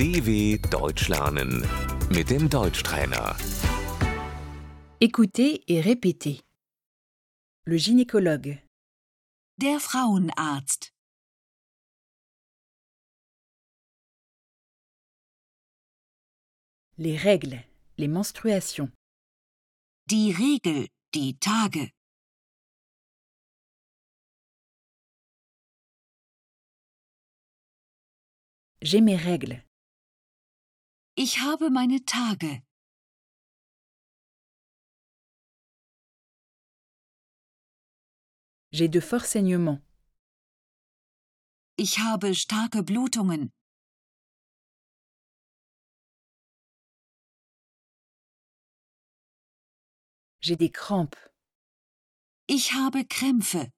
DW Deutsch lernen mit dem Deutschtrainer. Écoutez et répétez. Le gynécologue, Der Frauenarzt. les règles, les menstruations, Die Regel. Die Tage. j'ai mes règles, Ich habe meine Tage. j'ai de forts saignements, Ich habe starke Blutungen. j'ai des crampes, Ich habe Krämpfe.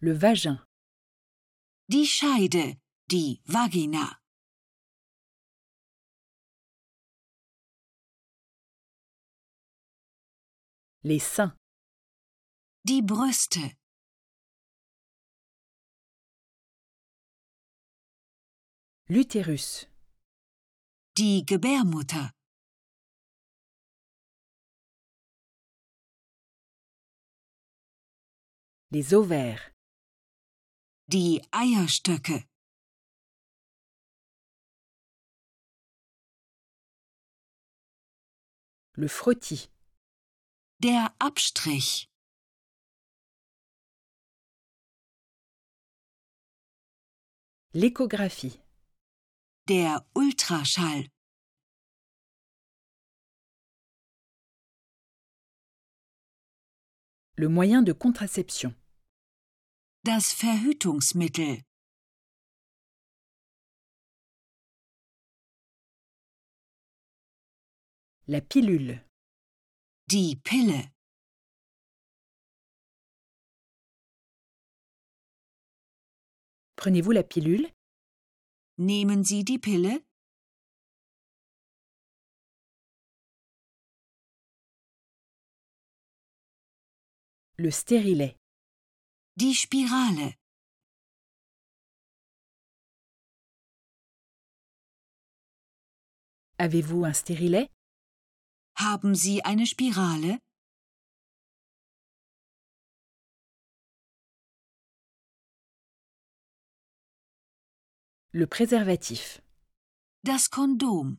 Le vagin, Die Scheide. Die Vagina. les seins, Die Brüste. l'utérus, Die Gebärmutter. les ovaires, Die Eierstöcke. le frottis, Der Abstrich. l'échographie, Der Ultraschall. le moyen de contraception, Das Verhütungsmittel. la pilule, Die Pille. prenez-vous la pilule Nehmen Sie die Pille? Le stérilet, Die Spirale. avez-vous un stérilet Haben Sie eine Spirale? Le préservatif, Das Kondom.